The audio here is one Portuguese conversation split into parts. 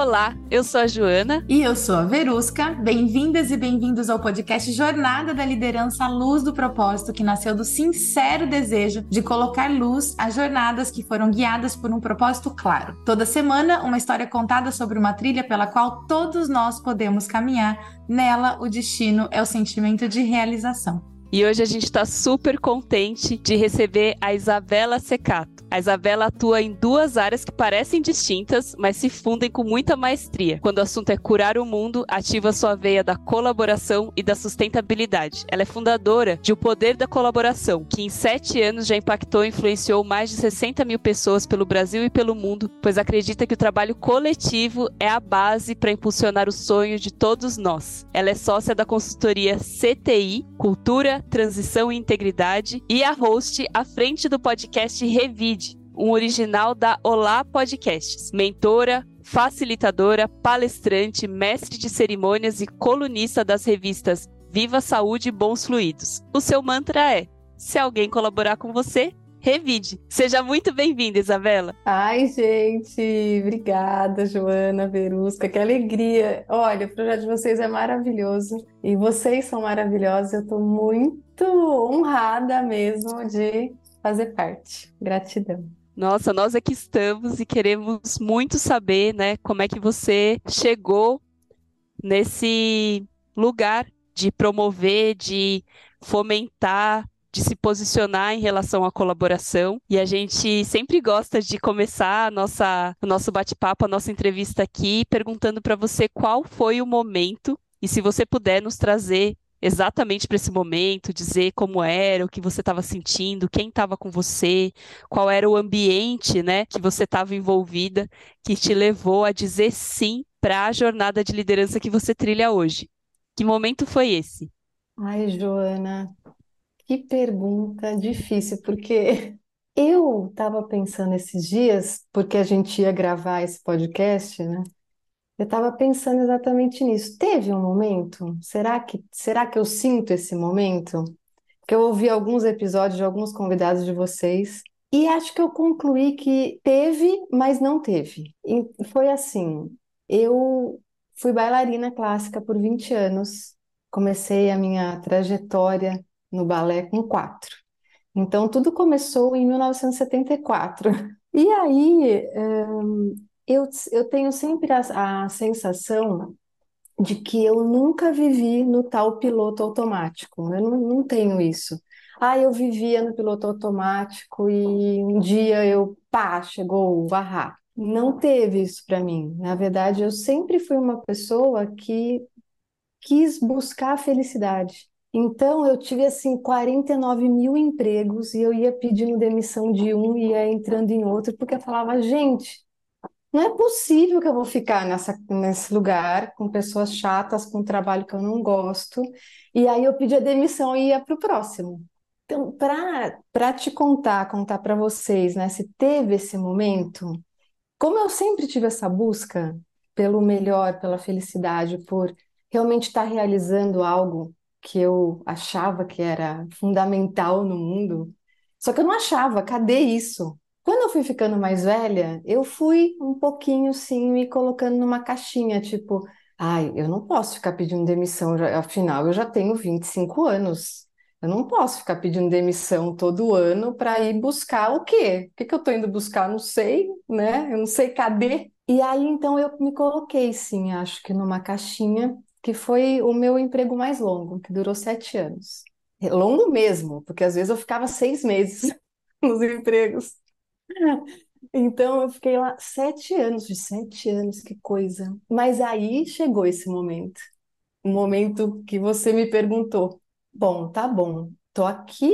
Olá, eu sou a Joana. E eu sou a Verusca. Bem-vindas e bem-vindos ao podcast Jornada da Liderança à Luz do Propósito, que nasceu do sincero desejo de colocar luz às jornadas que foram guiadas por um propósito claro. Toda semana, uma história contada sobre uma trilha pela qual todos nós podemos caminhar. Nela, o destino é o sentimento de realização. E hoje a gente está super contente de receber a Isabela Secato. A Isabela atua em duas áreas que parecem distintas, mas se fundem com muita maestria. Quando o assunto é curar o mundo, ativa sua veia da colaboração e da sustentabilidade. Ela é fundadora de O Poder da Colaboração, que em sete anos já impactou e influenciou mais de 60 mil pessoas pelo Brasil e pelo mundo, pois acredita que o trabalho coletivo é a base para impulsionar o sonho de todos nós. Ela é sócia da consultoria CTI, Cultura, Transição e Integridade, e a host à frente do podcast Revide, um original da Olá Podcasts. Mentora, facilitadora, palestrante, mestre de cerimônias e colunista das revistas Viva Saúde e Bons Fluidos. O seu mantra é: se alguém colaborar com você, Revide. Seja muito bem-vinda, Isabela. Ai, gente, obrigada, Joana, Verusca, que alegria. Olha, o projeto de vocês é maravilhoso e vocês são maravilhosos. Eu estou muito honrada mesmo de fazer parte. Gratidão. Nossa, nós aqui estamos e queremos muito saber, né, como é que você chegou nesse lugar de promover, de fomentar de se posicionar em relação à colaboração. E a gente sempre gosta de começar nossa, o nosso bate-papo, a nossa entrevista aqui, perguntando para você qual foi o momento e se você puder nos trazer exatamente para esse momento, dizer como era, o que você estava sentindo, quem estava com você, qual era o ambiente, né, que você estava envolvida, que te levou a dizer sim para a jornada de liderança que você trilha hoje. Que momento foi esse? Ai, Joana, que pergunta difícil, porque eu estava pensando esses dias, porque a gente ia gravar esse podcast, né? Eu estava pensando exatamente nisso. Teve um momento? Será que, será que eu sinto esse momento? Porque eu ouvi alguns episódios de alguns convidados de vocês e acho que eu concluí que teve, mas não teve. E foi assim: eu fui bailarina clássica por 20 anos, comecei a minha trajetória no balé com quatro. Então, tudo começou em 1974. E aí, eu, eu tenho sempre a, a sensação de que eu nunca vivi no tal piloto automático. Eu não, não tenho isso. Ah, eu vivia no piloto automático e um dia eu, pá, chegou o ahá. Não teve isso para mim. Na verdade, eu sempre fui uma pessoa que quis buscar a felicidade. Então, eu tive, assim, 49 mil empregos e eu ia pedindo demissão de um e ia entrando em outro, porque eu falava, gente, não é possível que eu vou ficar nessa, nesse lugar com pessoas chatas, com um trabalho que eu não gosto. E aí eu pedia demissão e ia para o próximo. Então, para te contar, contar para vocês, né, se teve esse momento, como eu sempre tive essa busca pelo melhor, pela felicidade, por realmente estar realizando algo que eu achava que era fundamental no mundo. Só que eu não achava, cadê isso? Quando eu fui ficando mais velha, eu fui um pouquinho sim me colocando numa caixinha, tipo, ai, eu não posso ficar pedindo demissão, afinal eu já tenho 25 anos. Eu não posso ficar pedindo demissão todo ano para ir buscar o quê? O que, que eu estou indo buscar? Não sei, né? Eu não sei cadê. E aí então eu me coloquei, sim, acho que numa caixinha que foi o meu emprego mais longo, que durou sete anos. Longo mesmo, porque às vezes eu ficava seis meses nos empregos. Então eu fiquei lá sete anos, de sete anos, que coisa. Mas aí chegou esse momento, o momento que você me perguntou. Bom, tá bom, tô aqui,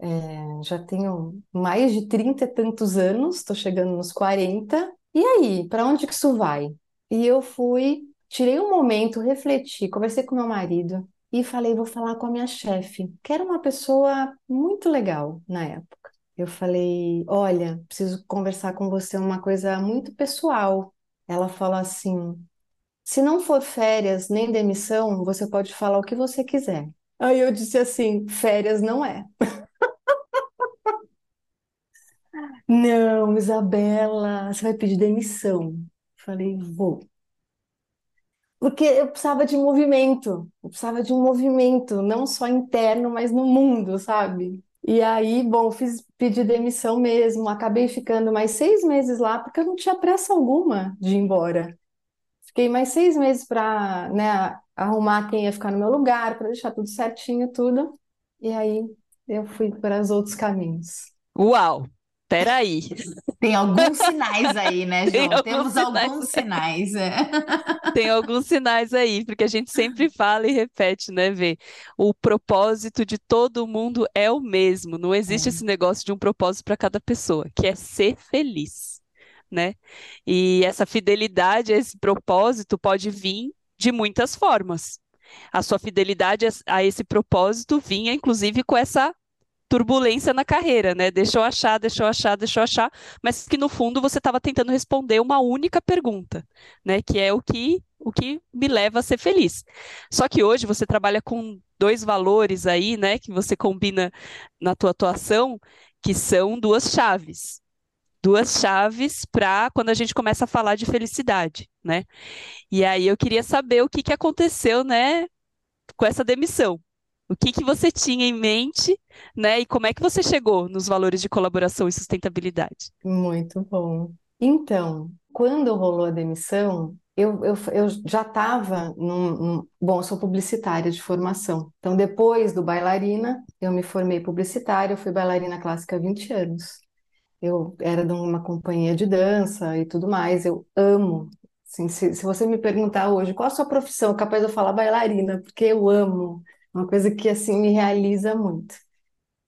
é, já tenho mais de trinta e tantos anos, tô chegando nos 40. E aí, para onde que isso vai? E eu fui Tirei um momento, refleti, conversei com meu marido e falei, vou falar com a minha chefe, que era uma pessoa muito legal na época. Eu falei, olha, preciso conversar com você uma coisa muito pessoal. Ela falou assim: se não for férias nem demissão, você pode falar o que você quiser. Aí eu disse assim: férias não é. Não, Isabela, você vai pedir demissão. Falei, vou. Porque eu precisava de movimento, eu precisava de um movimento, não só interno, mas no mundo, sabe? E aí, bom, fiz pedir demissão mesmo, acabei ficando mais seis meses lá, porque eu não tinha pressa alguma de ir embora. Fiquei mais seis meses para, né, arrumar quem ia ficar no meu lugar, para deixar tudo certinho, tudo. E aí eu fui para os outros caminhos. Uau! Peraí. Tem alguns sinais aí, né, João? alguns Temos sinais. alguns sinais. é. Tem alguns sinais aí, porque a gente sempre fala e repete, né, Vê? O propósito de todo mundo é o mesmo. Não existe É. esse negócio de um propósito para cada pessoa, que é ser feliz, né? E essa fidelidade a esse propósito pode vir de muitas formas. A sua fidelidade a esse propósito vinha, inclusive, com essa turbulência na carreira, né? Deixa eu achar, deixa eu achar, deixa eu achar, mas que no fundo você estava tentando responder uma única pergunta, né? Que é o que o que me leva a ser feliz. Só que hoje você trabalha com dois valores aí, né? Que você combina na tua atuação, que são duas chaves. Duas chaves para quando a gente começa a falar de felicidade, né? E aí eu queria saber o que que aconteceu, né, com essa demissão. O que que você tinha em mente, né? E como é que você chegou nos valores de colaboração e sustentabilidade? Muito bom. Então, quando rolou a demissão, eu, eu, eu já estava num, num- Bom, eu sou publicitária de formação. Então, depois do bailarina, eu me formei publicitária, eu fui bailarina clássica há 20 anos. Eu era de uma companhia de dança e tudo mais. Eu amo. Assim, se, se você me perguntar hoje qual a sua profissão, capaz de eu falar bailarina, porque eu amo. Uma coisa que assim me realiza muito.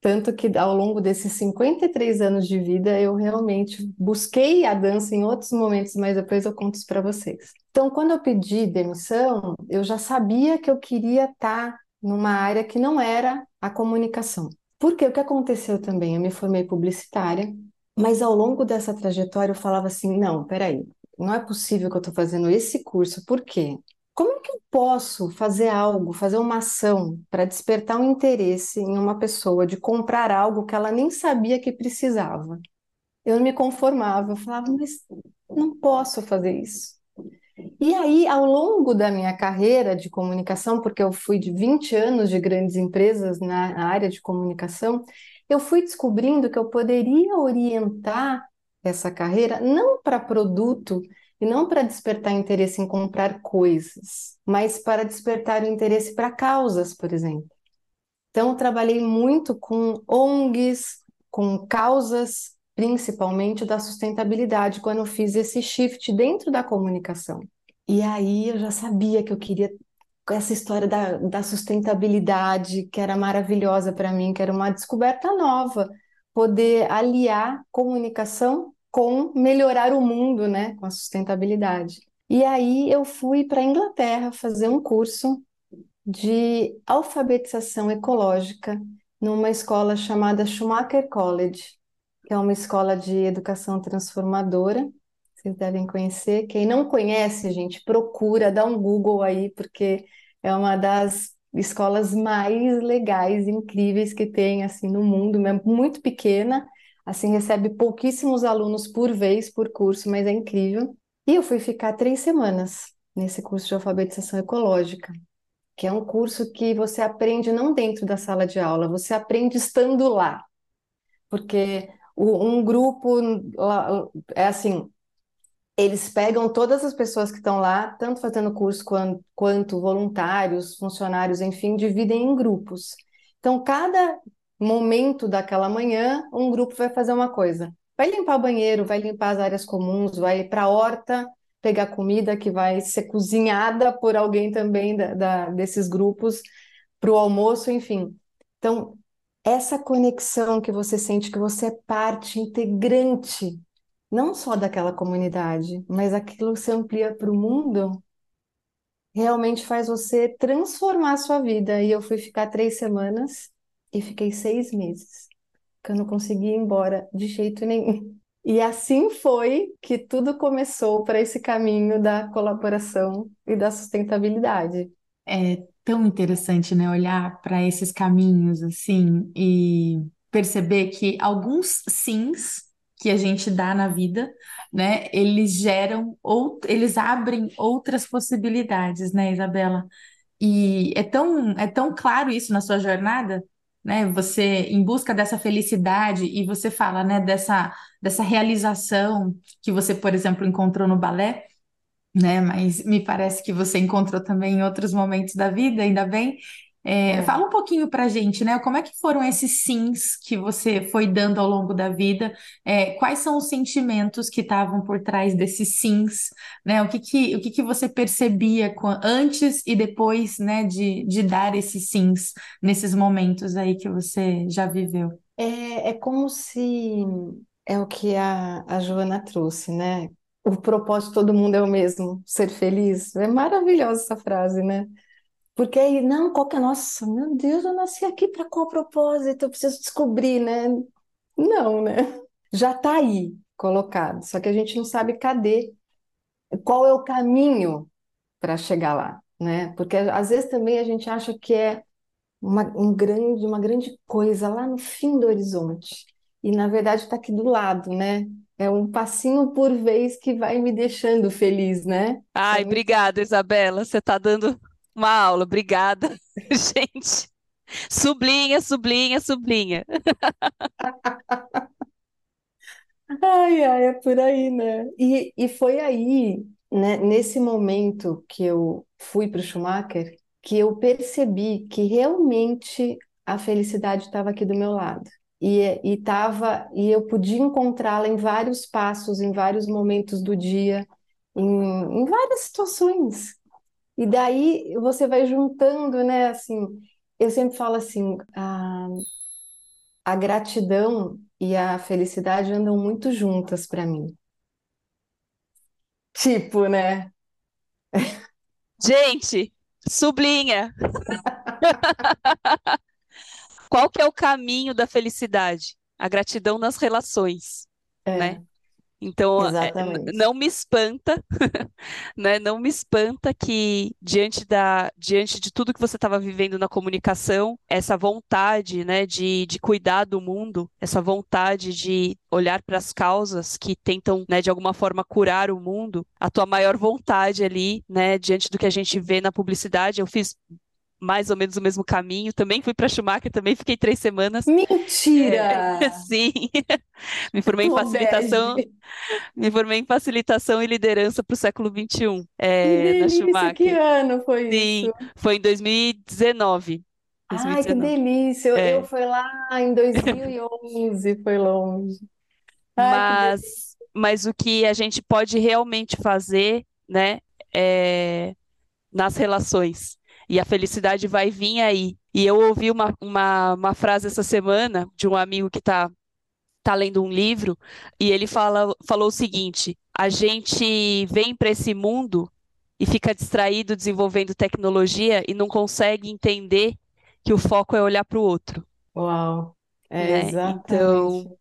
Tanto que ao longo desses 53 anos de vida, eu realmente busquei a dança em outros momentos, mas depois eu conto isso para vocês. Então, quando eu pedi demissão, eu já sabia que eu queria estar numa área que não era a comunicação. Porque o que aconteceu também? Eu me formei publicitária, mas ao longo dessa trajetória eu falava assim: não, peraí, não é possível que eu estou fazendo esse curso, por quê? Como é que eu posso fazer algo, fazer uma ação para despertar um interesse em uma pessoa de comprar algo que ela nem sabia que precisava? Eu não me conformava, eu falava, mas não posso fazer isso. E aí, ao longo da minha carreira de comunicação, porque eu fui de 20 anos de grandes empresas na área de comunicação, eu fui descobrindo que eu poderia orientar essa carreira não para produto e não para despertar interesse em comprar coisas, mas para despertar interesse para causas, por exemplo. Então, eu trabalhei muito com ONGs, com causas, principalmente da sustentabilidade, quando eu fiz esse shift dentro da comunicação. E aí eu já sabia que eu queria essa história da, da sustentabilidade, que era maravilhosa para mim, que era uma descoberta nova, poder aliar comunicação com melhorar o mundo, né, com a sustentabilidade. E aí eu fui para a Inglaterra fazer um curso de alfabetização ecológica numa escola chamada Schumacher College, que é uma escola de educação transformadora. Vocês devem conhecer. Quem não conhece, gente, procura, dá um Google aí, porque é uma das escolas mais legais, incríveis que tem assim no mundo, muito pequena, assim recebe pouquíssimos alunos por vez por curso, mas é incrível. E eu fui ficar três semanas nesse curso de alfabetização ecológica, que é um curso que você aprende não dentro da sala de aula, você aprende estando lá, porque um grupo é assim, eles pegam todas as pessoas que estão lá, tanto fazendo curso quanto, quanto voluntários, funcionários, enfim, dividem em grupos. Então, cada momento daquela manhã, um grupo vai fazer uma coisa. Vai limpar o banheiro, vai limpar as áreas comuns, vai para a horta pegar comida que vai ser cozinhada por alguém também da, da- desses grupos para o almoço, enfim. Então, essa conexão que você sente que você é parte integrante não só daquela comunidade, mas aquilo que se amplia para o mundo, realmente faz você transformar a sua vida. E eu fui ficar três semanas e fiquei seis meses, que eu não conseguia ir embora de jeito nenhum. E assim foi que tudo começou para esse caminho da colaboração e da sustentabilidade. É tão interessante, né, olhar para esses caminhos assim e perceber que alguns sims que a gente dá na vida, né, eles geram ou eles abrem outras possibilidades, né, Isabela? E é tão, é tão claro isso na sua jornada, né? Você em busca dessa felicidade e você fala, né, dessa, dessa realização que você, por exemplo, encontrou no balé, né? Mas me parece que você encontrou também em outros momentos da vida, ainda bem. É, É. fala um pouquinho pra gente, né? Como é que foram esses sims que você foi dando ao longo da vida? É, quais são os sentimentos que estavam por trás desses sims, né? O que que, o que que você percebia co- antes e depois, né, de, de dar esses sims nesses momentos aí que você já viveu? É, é como se é o que a, a Joana trouxe, né? O propósito de todo mundo é o mesmo, ser feliz. É maravilhosa essa frase, né? Porque aí, não, qual que é, nossa, meu Deus, eu nasci aqui para qual propósito? Eu preciso descobrir, né? Não, né? Já está aí colocado, só que a gente não sabe cadê, qual é o caminho para chegar lá, né? Porque às vezes também a gente acha que é uma, um grande, uma grande coisa lá no fim do horizonte. E na verdade está aqui do lado, né? É um passinho por vez que vai me deixando feliz, né? Ai, É muito obrigada, Isabela. Você está dando uma aula. Obrigada, gente. Sublinha, sublinha, sublinha. Ai, ai, é por aí, né? E, e foi aí, né, nesse momento que eu fui para o Schumacher, que eu percebi que realmente a felicidade estava aqui do meu lado. E, e, tava, e eu podia encontrá-la em vários passos, em vários momentos do dia, em, em várias situações. E daí você vai juntando, né? Assim, eu sempre falo assim, a, a gratidão e a felicidade andam muito juntas para mim. Tipo, né? Gente, sublinha. Qual que é o caminho da felicidade? A gratidão nas relações, né? Então, é, exatamente. não me espanta, né? Não me espanta que diante da, diante de tudo que você estava vivendo na comunicação, essa vontade, né, de, de cuidar do mundo, essa vontade de olhar para as causas que tentam, né, de alguma forma curar o mundo, a tua maior vontade ali, né, diante do que a gente vê na publicidade, eu fiz mais ou menos o mesmo caminho, também fui para Schumacher, também fiquei três semanas. É, Mentira! sim, me formei em facilitação, bege! me formei em facilitação e liderança para o século XXI, Que é, na delícia! Que Schumacher. ano foi Sim, isso? foi em 2019. Ai, que 2019. delícia! Eu, É, eu fui lá em 2011, foi longe. Ai, que mas, mas o que a gente pode realmente fazer, né, é nas relações. E a felicidade vai vir aí. E eu ouvi uma, uma, uma frase essa semana de um amigo que está tá lendo um livro e ele fala, falou o seguinte: a gente vem para esse mundo e fica distraído desenvolvendo tecnologia e não consegue entender que o foco é olhar para o outro, Uau! É né? Então, exatamente.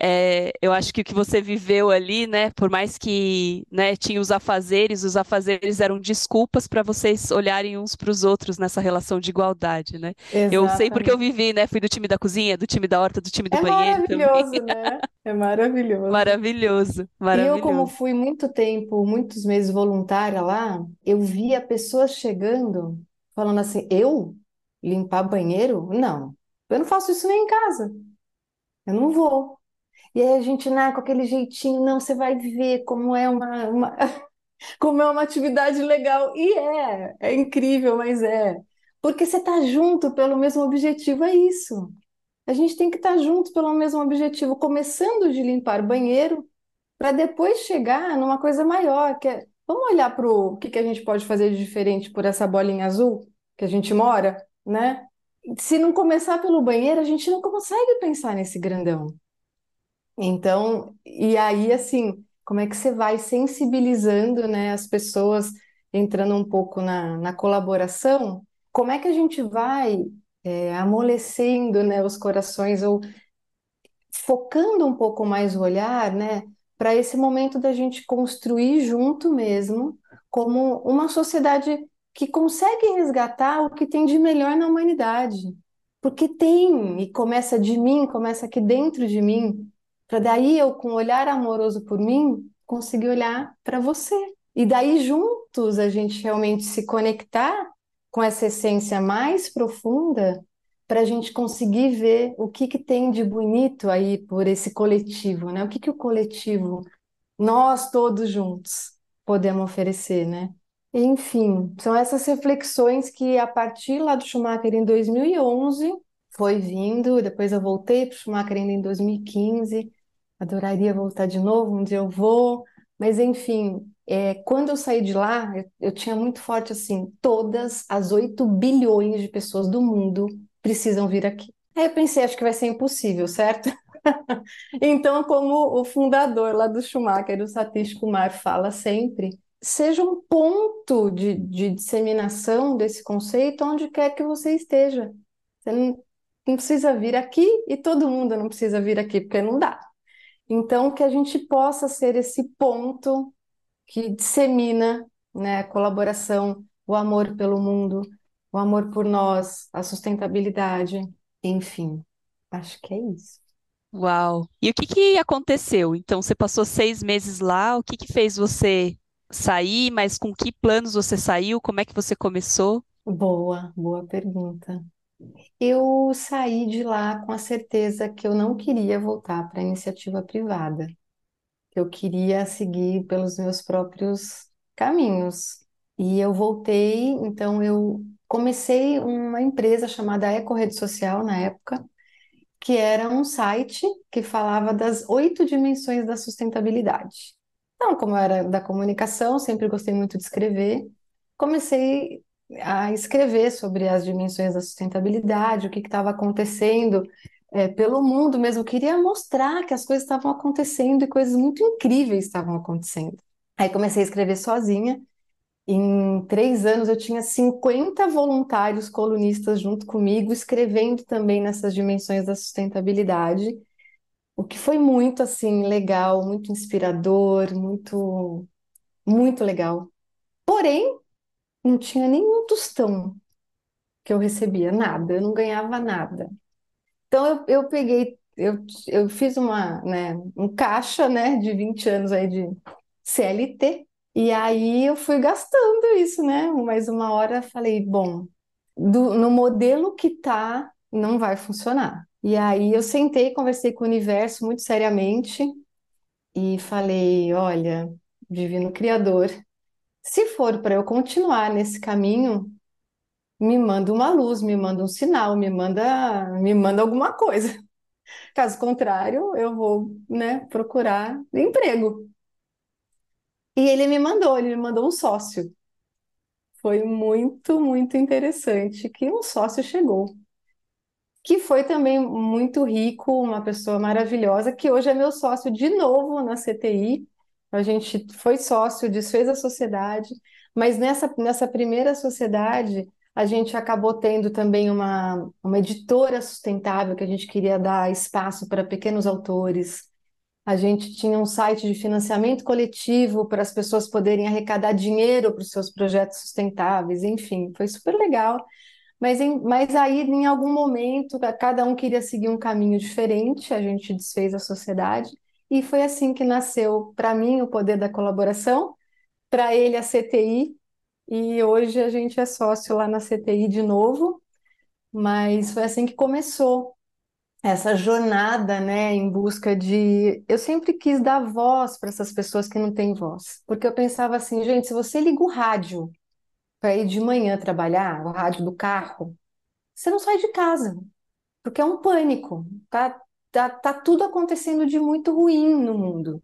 É, eu acho que o que você viveu ali, né, por mais que, né, tinha os afazeres, os afazeres eram desculpas para vocês olharem uns para os outros nessa relação de igualdade, né? Eu sei porque eu Exatamente. vivi, né? Fui do time da cozinha, do time da horta, do time do É banheiro também. maravilhoso, né? É maravilhoso. Maravilhoso, E eu, como maravilhoso. fui muito tempo, muitos meses voluntária lá, eu via pessoas chegando, falando assim: eu limpar banheiro? Não, eu não faço isso nem em casa, eu não vou. E aí a gente, né, com aquele jeitinho, não, você vai ver como é uma, uma- como é uma atividade legal. E é, é incrível, mas é. Porque você tá junto pelo mesmo objetivo, é isso. A gente tem que estar junto pelo mesmo objetivo, começando de limpar banheiro para depois chegar numa coisa maior, que é, vamos olhar para o que que a gente pode fazer de diferente por essa bolinha azul que a gente mora, né? Se não começar pelo banheiro, a gente não consegue pensar nesse grandão. Então, e aí, assim, como é que você vai sensibilizando, né, as pessoas, entrando um pouco na, na colaboração? Como é que a gente vai, é, amolecendo, né, os corações ou focando um pouco mais o olhar, né, para esse momento da gente construir junto mesmo, como uma sociedade que consegue resgatar o que tem de melhor na humanidade. Porque tem, e começa de mim, começa aqui dentro de mim. Para daí eu, com um olhar amoroso por mim, conseguir olhar para você. E daí juntos a gente realmente se conectar com essa essência mais profunda para a gente conseguir ver o que, que tem de bonito aí por esse coletivo, né? O que, que o coletivo, nós todos juntos, podemos oferecer, né? Enfim, são essas reflexões que a partir lá do Schumacher em 2011 foi vindo, depois eu voltei para o Schumacher ainda em 2015, adoraria voltar de novo, um dia eu vou, mas enfim, é, quando eu saí de lá, eu, eu tinha muito forte assim, todas as 8 bilhões de pessoas do mundo precisam vir aqui. Aí eu pensei, acho que vai ser impossível, certo? então, como o fundador lá do Schumacher, o Satish Kumar, fala sempre, seja um ponto de, de disseminação desse conceito onde quer que você esteja. Você não, não precisa vir aqui e todo mundo não precisa vir aqui, porque não dá. Então, que a gente possa ser esse ponto que dissemina né, a colaboração, o amor pelo mundo, o amor por nós, a sustentabilidade, enfim, acho que é isso. Uau! E o que que aconteceu? Então, você passou seis meses lá, o que que fez você sair, mas com que planos você saiu? Como é que você começou? Boa, boa pergunta. Eu saí de lá com a certeza que eu não queria voltar para a iniciativa privada. Eu queria seguir pelos meus próprios caminhos. E eu voltei, então eu comecei uma empresa chamada Eco Rede Social na época, que era um site que falava das oito dimensões da sustentabilidade. Então, como eu era da comunicação, sempre gostei muito de escrever, comecei a escrever sobre as dimensões da sustentabilidade, o que estava acontecendo é, pelo mundo mesmo. Eu queria mostrar que as coisas estavam acontecendo e coisas muito incríveis estavam acontecendo. Aí comecei a escrever sozinha em três anos, eu tinha 50 voluntários colunistas junto comigo, escrevendo também nessas dimensões da sustentabilidade, o que foi muito, assim, legal, muito inspirador, muito, muito legal. Porém, não tinha nenhum tostão que eu recebia, nada, eu não ganhava nada. Então, eu, eu peguei, eu, eu fiz uma, né, um caixa, né, de 20 anos aí de CLT, e aí eu fui gastando isso, né? Mais uma hora falei, bom, do, no modelo que tá, não vai funcionar. E aí eu sentei, conversei com o universo muito seriamente e falei, olha, Divino Criador, se for para eu continuar nesse caminho, me manda uma luz, me manda um sinal, me manda, me manda alguma coisa. Caso contrário, eu vou, né, procurar emprego. E ele me mandou, ele me mandou um sócio. Foi muito, muito interessante que um sócio chegou. Que foi também muito rico, uma pessoa maravilhosa, que hoje é meu sócio de novo na CTI. A gente foi sócio, desfez a sociedade, mas nessa, nessa primeira sociedade a gente acabou tendo também uma, uma editora sustentável que a gente queria dar espaço para pequenos autores, a gente tinha um site de financiamento coletivo para as pessoas poderem arrecadar dinheiro para os seus projetos sustentáveis, enfim, foi super legal. Mas, em, mas aí, em algum momento, cada um queria seguir um caminho diferente, a gente desfez a sociedade, e foi assim que nasceu, para mim, o poder da colaboração, para ele a CTI, e hoje a gente é sócio lá na CTI de novo, mas foi assim que começou essa jornada, né, em busca de. Eu sempre quis dar voz para essas pessoas que não têm voz, porque eu pensava assim, gente, se você liga o rádio para ir de manhã trabalhar, o rádio do carro, você não sai de casa, porque é um pânico, tá, tá, tá tudo acontecendo de muito ruim no mundo.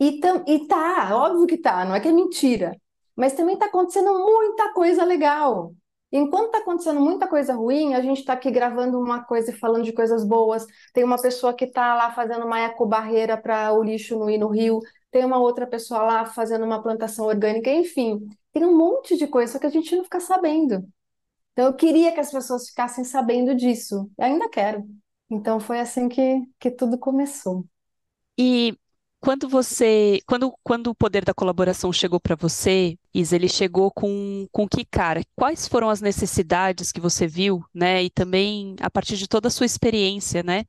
E, tam, e tá, óbvio que tá, não é que é mentira, mas também tá acontecendo muita coisa legal. Enquanto está acontecendo muita coisa ruim, a gente está aqui gravando uma coisa e falando de coisas boas. Tem uma pessoa que está lá fazendo uma ecobarreira para o lixo não ir no rio. Tem uma outra pessoa lá fazendo uma plantação orgânica. Enfim, tem um monte de coisa, só que a gente não fica sabendo. Então, eu queria que as pessoas ficassem sabendo disso. E ainda quero. Então, foi assim que, que tudo começou. E quando você, quando, quando o poder da colaboração chegou para você, Isa, ele chegou com, com que cara? Quais foram as necessidades que você viu, né? E também a partir de toda a sua experiência, né?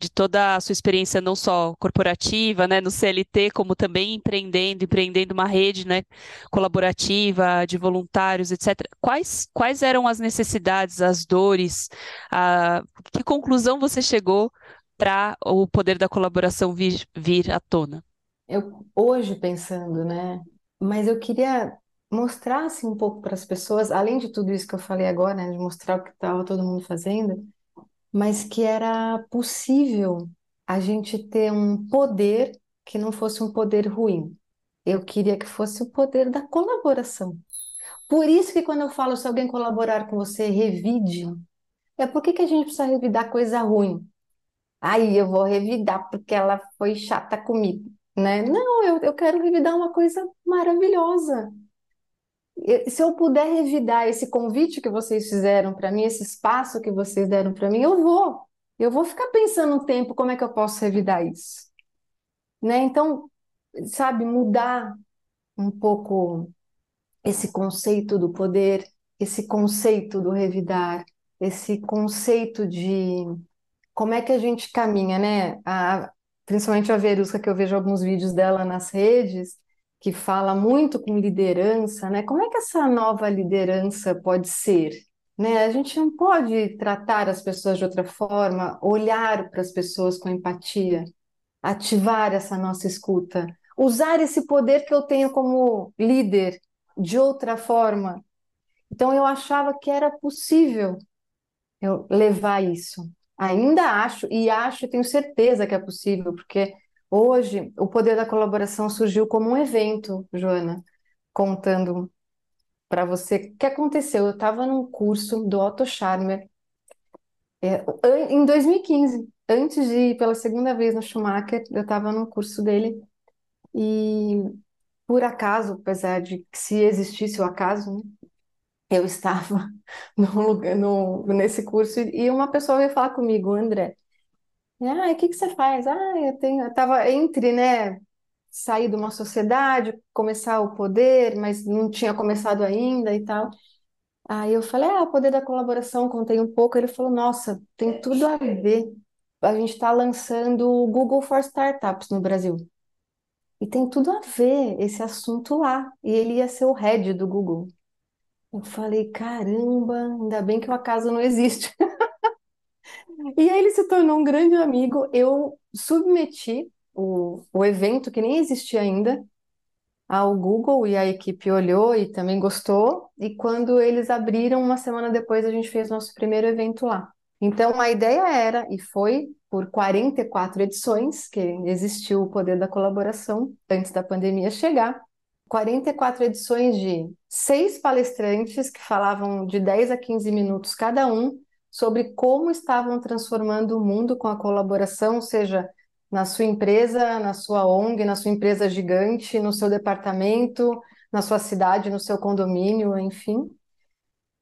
De toda a sua experiência, não só corporativa, né, no CLT, como também empreendendo, empreendendo uma rede, né, colaborativa, de voluntários, etc. Quais, quais eram as necessidades, as dores, a, que conclusão você chegou para o poder da colaboração vir, vir à tona? Eu, hoje pensando, né, mas eu queria mostrar assim, um pouco para as pessoas, além de tudo isso que eu falei agora, né, de mostrar o que estava todo mundo fazendo, mas que era possível a gente ter um poder que não fosse um poder ruim. Eu queria que fosse o poder da colaboração. Por isso que quando eu falo se alguém colaborar com você, revide, é por que que a gente precisa revidar coisa ruim? Aí eu vou revidar porque ela foi chata comigo, né? Não, eu, eu quero revidar uma coisa maravilhosa se eu puder revidar esse convite que vocês fizeram para mim, esse espaço que vocês deram para mim, eu vou. Eu vou ficar pensando um tempo como é que eu posso revidar isso. Né? Então, sabe, mudar um pouco esse conceito do poder, esse conceito do revidar, esse conceito de como é que a gente caminha, né? A, principalmente a Verusca, que eu vejo alguns vídeos dela nas redes, que fala muito com liderança, né? Como é que essa nova liderança pode ser? Né? A gente não pode tratar as pessoas de outra forma, olhar para as pessoas com empatia, ativar essa nossa escuta, usar esse poder que eu tenho como líder de outra forma. Então eu achava que era possível eu levar isso. Ainda acho e acho, tenho certeza que é possível, porque Hoje, o poder da colaboração surgiu como um evento, Joana, contando para você o que aconteceu. Eu estava num curso do Otto Scharmer é, em 2015, antes de ir pela segunda vez no Schumacher, eu estava num curso dele e, por acaso, apesar de que se existisse o acaso, né, eu estava lugar, no, nesse curso e uma pessoa veio falar comigo, André, ah, o que que você faz? Ah, eu tenho, eu tava entre, né, sair de uma sociedade, começar o poder, mas não tinha começado ainda e tal. Aí eu falei, ah, o poder da colaboração, contei um pouco. Ele falou, nossa, tem tudo a ver. A gente está lançando o Google for Startups no Brasil. E tem tudo a ver esse assunto lá. E ele ia ser o head do Google. Eu falei, caramba, ainda bem que o acaso não existe. E aí ele se tornou um grande amigo. Eu submeti o, o evento, que nem existia ainda, ao Google e a equipe olhou e também gostou. E quando eles abriram, uma semana depois, a gente fez nosso primeiro evento lá. Então a ideia era, e foi por 44 edições, que existiu o poder da colaboração antes da pandemia chegar. 44 edições de seis palestrantes que falavam de 10 a 15 minutos cada um, sobre como estavam transformando o mundo com a colaboração, seja na sua empresa, na sua ONG, na sua empresa gigante, no seu departamento, na sua cidade, no seu condomínio, enfim.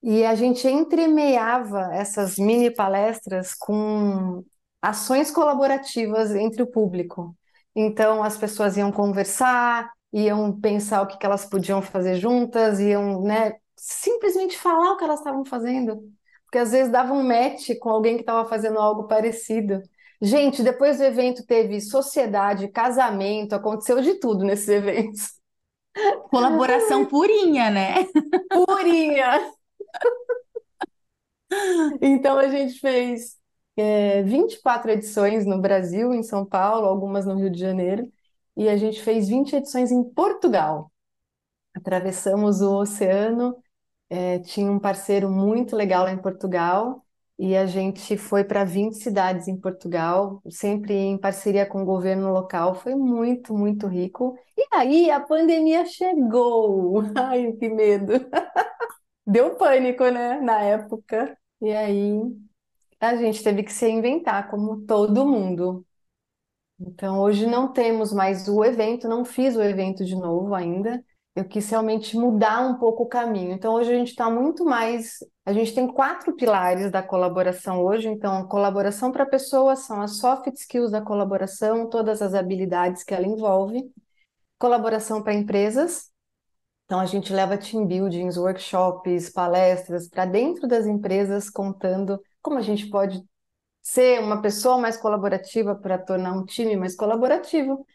E a gente entremeava essas mini palestras com ações colaborativas entre o público. Então, as pessoas iam conversar, iam pensar o que elas podiam fazer juntas, iam, né, simplesmente falar o que elas estavam fazendo porque às vezes dava um match com alguém que estava fazendo algo parecido. Gente, depois do evento teve sociedade, casamento, aconteceu de tudo nesses eventos. Colaboração purinha, né? Purinha! Então a gente fez é, 24 edições no Brasil, em São Paulo, algumas no Rio de Janeiro, e a gente fez 20 edições em Portugal. Atravessamos o oceano é, tinha um parceiro muito legal lá em Portugal e a gente foi para 20 cidades em Portugal, sempre em parceria com o governo local. Foi muito, muito rico. E aí a pandemia chegou. Ai, que medo. Deu pânico, né, na época. E aí a gente teve que se reinventar, como todo mundo. Então, hoje não temos mais o evento, não fiz o evento de novo ainda, eu quis realmente mudar um pouco o caminho. Então, hoje a gente está muito mais. A gente tem quatro pilares da colaboração hoje. Então, colaboração para pessoas são as soft skills da colaboração, todas as habilidades que ela envolve. Colaboração para empresas. Então, a gente leva team buildings, workshops, palestras para dentro das empresas, contando como a gente pode ser uma pessoa mais colaborativa para tornar um time mais colaborativo.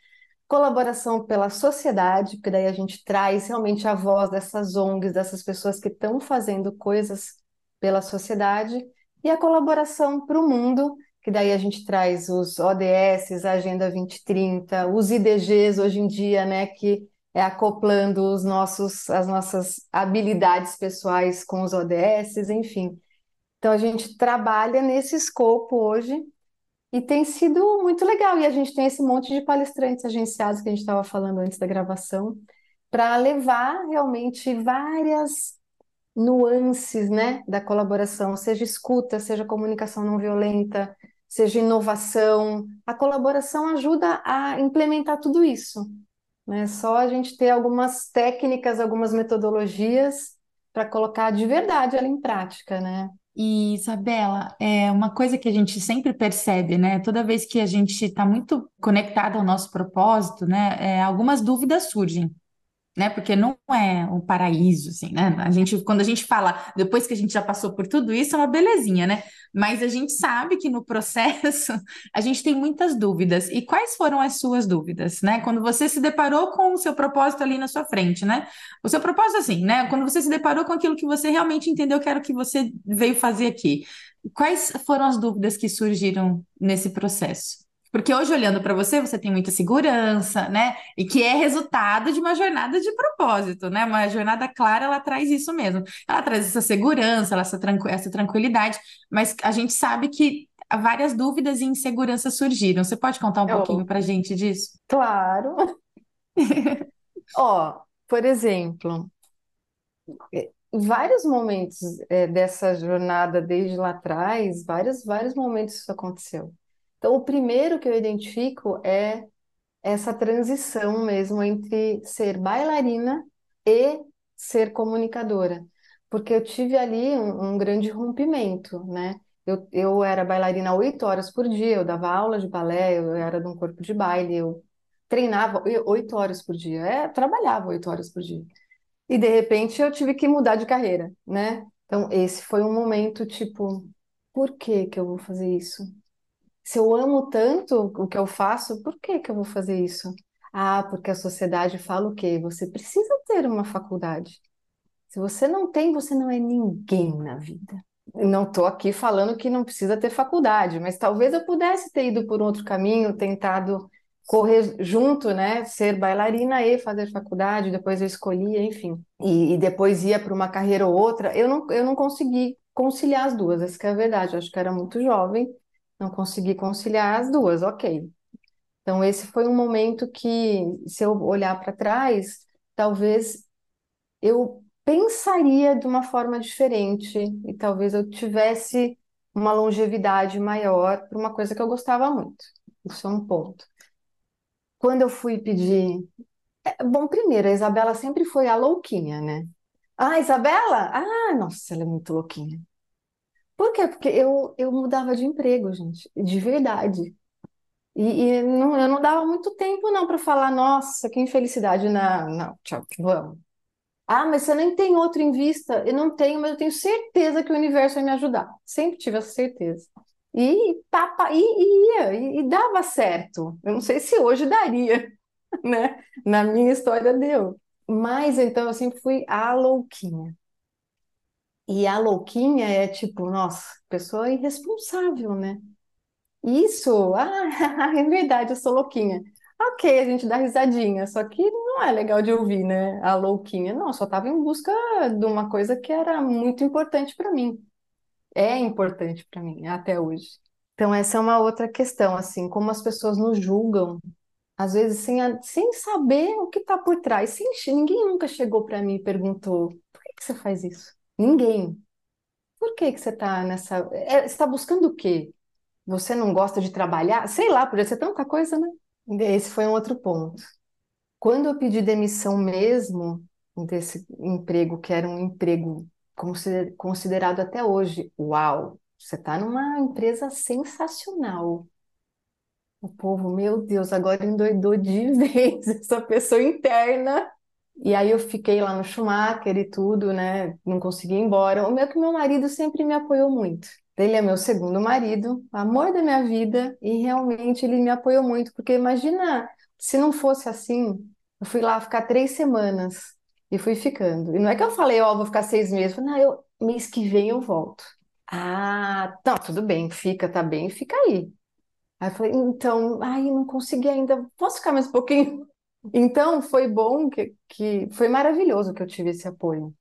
Colaboração pela sociedade, porque daí a gente traz realmente a voz dessas ONGs, dessas pessoas que estão fazendo coisas pela sociedade, e a colaboração para o mundo, que daí a gente traz os ODS, a Agenda 2030, os IDGs hoje em dia, né, que é acoplando os nossos, as nossas habilidades pessoais com os ODS, enfim. Então a gente trabalha nesse escopo hoje e tem sido muito legal. E a gente tem esse monte de palestrantes agenciados que a gente estava falando antes da gravação, para levar realmente várias nuances, né, da colaboração, seja escuta, seja comunicação não violenta, seja inovação. A colaboração ajuda a implementar tudo isso. Né? Só a gente ter algumas técnicas, algumas metodologias para colocar de verdade ela em prática, né? E, Isabela, é uma coisa que a gente sempre percebe, né? Toda vez que a gente está muito conectado ao nosso propósito, né? É, algumas dúvidas surgem né? Porque não é um paraíso, assim, né? A gente, quando a gente fala, depois que a gente já passou por tudo isso, é uma belezinha, né? Mas a gente sabe que no processo a gente tem muitas dúvidas. E quais foram as suas dúvidas, né? Quando você se deparou com o seu propósito ali na sua frente, né? O seu propósito, assim, né? Quando você se deparou com aquilo que você realmente entendeu que era o que você veio fazer aqui. Quais foram as dúvidas que surgiram nesse processo? Porque hoje, olhando para você, você tem muita segurança, né? E que é resultado de uma jornada de propósito, né? Uma jornada clara, ela traz isso mesmo. Ela traz essa segurança, essa, tranqu essa tranquilidade, mas a gente sabe que várias dúvidas e inseguranças surgiram. Você pode contar um Eu- pouquinho para a gente disso? Claro. Ó, por exemplo, em vários momentos eh, dessa jornada desde lá atrás, vários, vários momentos isso aconteceu. Então, o primeiro que eu identifico é essa transição mesmo entre ser bailarina e ser comunicadora, porque eu tive ali um, um grande rompimento, né? Eu, eu era bailarina oito horas por dia, eu dava aula de balé, eu era de um corpo de baile, eu treinava oito horas por dia, é, trabalhava oito horas por dia. E de repente eu tive que mudar de carreira, né? Então, esse foi um momento tipo, por que que eu vou fazer isso? Se eu amo tanto o que eu faço, por que que eu vou fazer isso? Ah, porque a sociedade fala o quê? Você precisa ter uma faculdade. Se você não tem, você não é ninguém na vida. Não estou aqui falando que não precisa ter faculdade, mas talvez eu pudesse ter ido por outro caminho, tentado correr junto, né? Ser bailarina e fazer faculdade, depois eu escolhia, enfim. E, e depois ia para uma carreira ou outra. Eu não, eu não consegui conciliar as duas, essa é a verdade. Eu acho que era muito jovem, não consegui conciliar as duas, ok. Então, esse foi um momento que, se eu olhar para trás, talvez eu pensaria de uma forma diferente e talvez eu tivesse uma longevidade maior para uma coisa que eu gostava muito. Isso é um ponto. Quando eu fui pedir. é, bom, primeiro, a Isabela sempre foi a louquinha, né? Ah, Isabela? Ah, nossa, ela é muito louquinha. Por quê? Porque eu, eu mudava de emprego, gente, de verdade. E, e não, eu não dava muito tempo, não, para falar, nossa, que infelicidade. Não, não, tchau, vamos. Ah, mas você nem tem outro em vista? Eu não tenho, mas eu tenho certeza que o universo vai me ajudar. Sempre tive essa certeza. E, papa, e, e ia, e, e dava certo. Eu não sei se hoje daria, né? Na minha história deu. Mas então eu sempre fui a louquinha. E a louquinha é tipo, nossa, pessoa irresponsável, né? Isso, ah, é verdade, eu sou louquinha. Ok, a gente dá risadinha, só que não é legal de ouvir, né? A louquinha. Não, só estava em busca de uma coisa que era muito importante para mim. É importante para mim, até hoje. Então, essa é uma outra questão, assim, como as pessoas nos julgam, às vezes sem, a- sem saber o que está por trás. Sem, ninguém nunca chegou para mim e perguntou: por que que você faz isso? Ninguém. Por que que você está nessa. é, você está buscando o quê? Você não gosta de trabalhar? Sei lá, podia ser tanta coisa, né? Esse foi um outro ponto. Quando eu pedi demissão mesmo desse emprego, que era um emprego consider- considerado até hoje, uau, você está numa empresa sensacional. O povo, meu Deus, agora endoidou de vez essa pessoa interna E aí eu fiquei lá no Schumacher e tudo, né? Não consegui ir embora. O meu que meu marido sempre me apoiou muito. Ele é meu segundo marido, amor da minha vida, e realmente ele me apoiou muito, porque imagina se não fosse assim, eu fui lá ficar três semanas e fui ficando. E não é que eu falei, ó, oh, vou ficar seis meses. Eu falei, não, eu, mês que vem eu volto. Ah, tá, tudo bem, fica, tá bem, fica aí. Aí eu falei, então, ai, não consegui ainda, posso ficar mais um pouquinho? Então, foi bom que, que foi maravilhoso que eu tive esse apoio.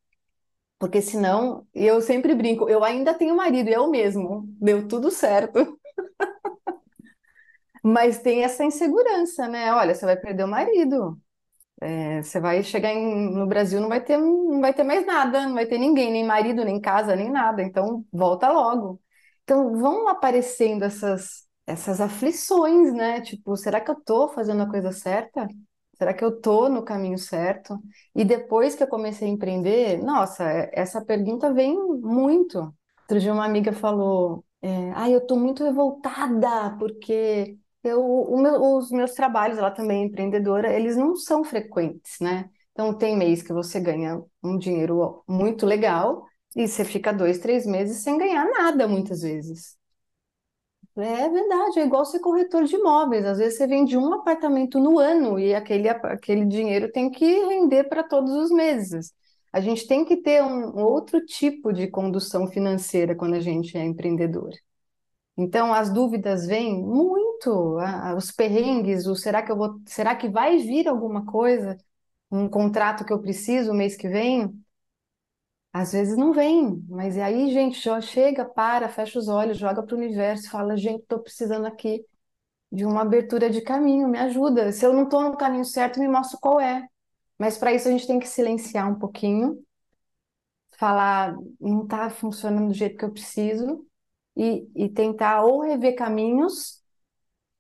Porque senão, eu sempre brinco, eu ainda tenho marido, e é o mesmo, deu tudo certo. Mas tem essa insegurança, né? Olha, você vai perder o marido. É, você vai chegar em, no Brasil, não vai ter, não vai ter mais nada, não vai ter ninguém, nem marido, nem casa, nem nada. Então, volta logo. Então, vão aparecendo essas, essas aflições, né? Tipo, será que eu tô fazendo a coisa certa? Será que eu tô no caminho certo? E depois que eu comecei a empreender, nossa, é, essa pergunta vem muito. Outro dia uma amiga falou, é, ah, eu tô muito revoltada porque eu, meu, os meus trabalhos, ela também é empreendedora, eles não são frequentes, né? Então, tem mês que você ganha um dinheiro muito legal e você fica dois, três meses sem ganhar nada, muitas vezes. É verdade, é igual ser corretor de imóveis. Às vezes você vende um apartamento no ano e aquele, aquele dinheiro tem que render para todos os meses. A gente tem que ter um outro tipo de condução financeira quando a gente é empreendedor. Então, as dúvidas vêm muito, os perrengues, o será que eu vou, será que vai vir alguma coisa, um contrato que eu preciso o mês que vem? Às vezes não vem, mas aí, gente, já chega, para, fecha os olhos, joga para o universo, fala, gente, estou precisando aqui de uma abertura de caminho, me ajuda. Se eu não estou no caminho certo, me mostra qual é. Mas para isso a gente tem que silenciar um pouquinho, falar, não está funcionando do jeito que eu preciso, e, e tentar ou rever caminhos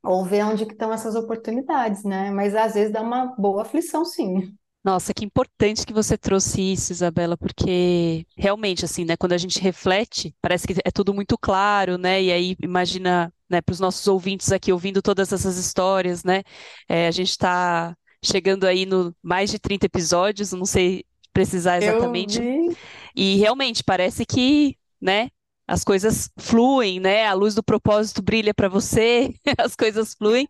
ou ver onde que estão essas oportunidades, né? Mas às vezes dá uma boa aflição, sim. Nossa, que importante que você trouxe isso, Isabela, porque realmente, assim, né, quando a gente reflete, parece que é tudo muito claro, né? E aí, imagina, né, para os nossos ouvintes aqui ouvindo todas essas histórias, né? É, a gente está chegando aí no mais de 30 episódios, não sei precisar exatamente. E realmente parece que, né, as coisas fluem, né? A luz do propósito brilha para você, as coisas fluem.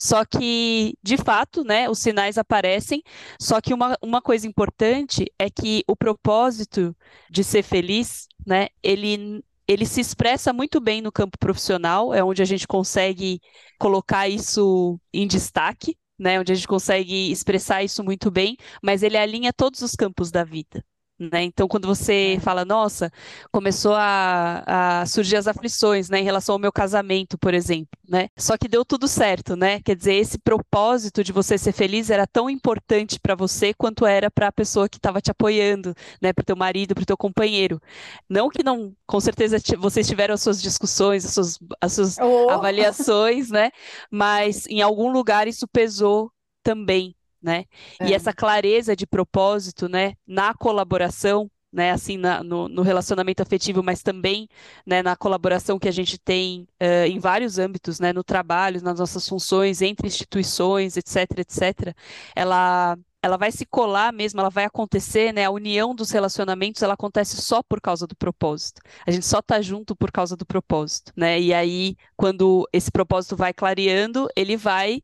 Só que, de fato, né, os sinais aparecem. Só que uma, uma coisa importante é que o propósito de ser feliz, né, ele ele se expressa muito bem no campo profissional, é onde a gente consegue colocar isso em destaque, né, onde a gente consegue expressar isso muito bem, mas ele alinha todos os campos da vida. Né? Então, quando você é. fala, nossa, começou a, a, surgir as aflições, né, em relação ao meu casamento, por exemplo, né? Só que deu tudo certo, né? Quer dizer, esse propósito de você ser feliz era tão importante para você quanto era para a pessoa que estava te apoiando, né, para o teu marido, para o teu companheiro. Não que não, com certeza vocês tiveram as suas discussões, as suas, as suas oh. avaliações, né? Mas em algum lugar isso pesou também, né? É. E essa clareza de propósito, né, na colaboração, né, assim, na, no, no, relacionamento afetivo, mas também, né, na colaboração que a gente tem uh, em vários âmbitos, né, no trabalho, nas nossas funções, entre instituições, etc, etc, ela ela vai se colar mesmo, ela vai acontecer, né? A união dos relacionamentos, ela acontece só por causa do propósito. A gente só tá junto por causa do propósito, né? E aí, quando esse propósito vai clareando, ele vai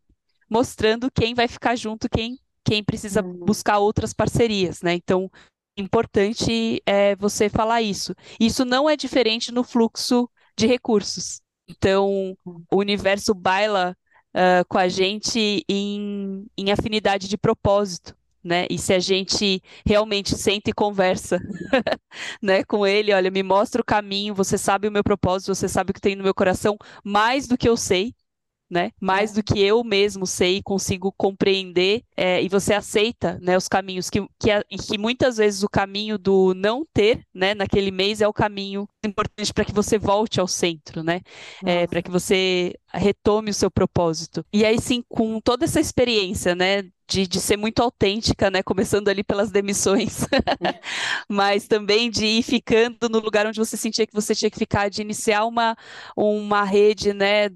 mostrando quem vai ficar junto, quem, quem precisa uhum. buscar outras parcerias, né? Então, importante é você falar isso. Isso não é diferente no fluxo de recursos. Então, o universo baila uh, com a gente em, em afinidade de propósito. Né? E se a gente realmente senta e conversa, né, com ele, olha, me mostra o caminho, você sabe o meu propósito, você sabe o que tem no meu coração, mais do que eu sei, né? Mais é. do que eu mesmo sei e consigo compreender, é, e você aceita, né, os caminhos que, que, que muitas vezes o caminho do não ter, né, naquele mês é o caminho importante para que você volte ao centro, né? É, para que você retome o seu propósito. E aí sim, com toda essa experiência, né, de, de, ser muito autêntica, né? Começando ali pelas demissões, mas também de ir ficando no lugar onde você sentia que você tinha que ficar, de iniciar uma, uma rede, né?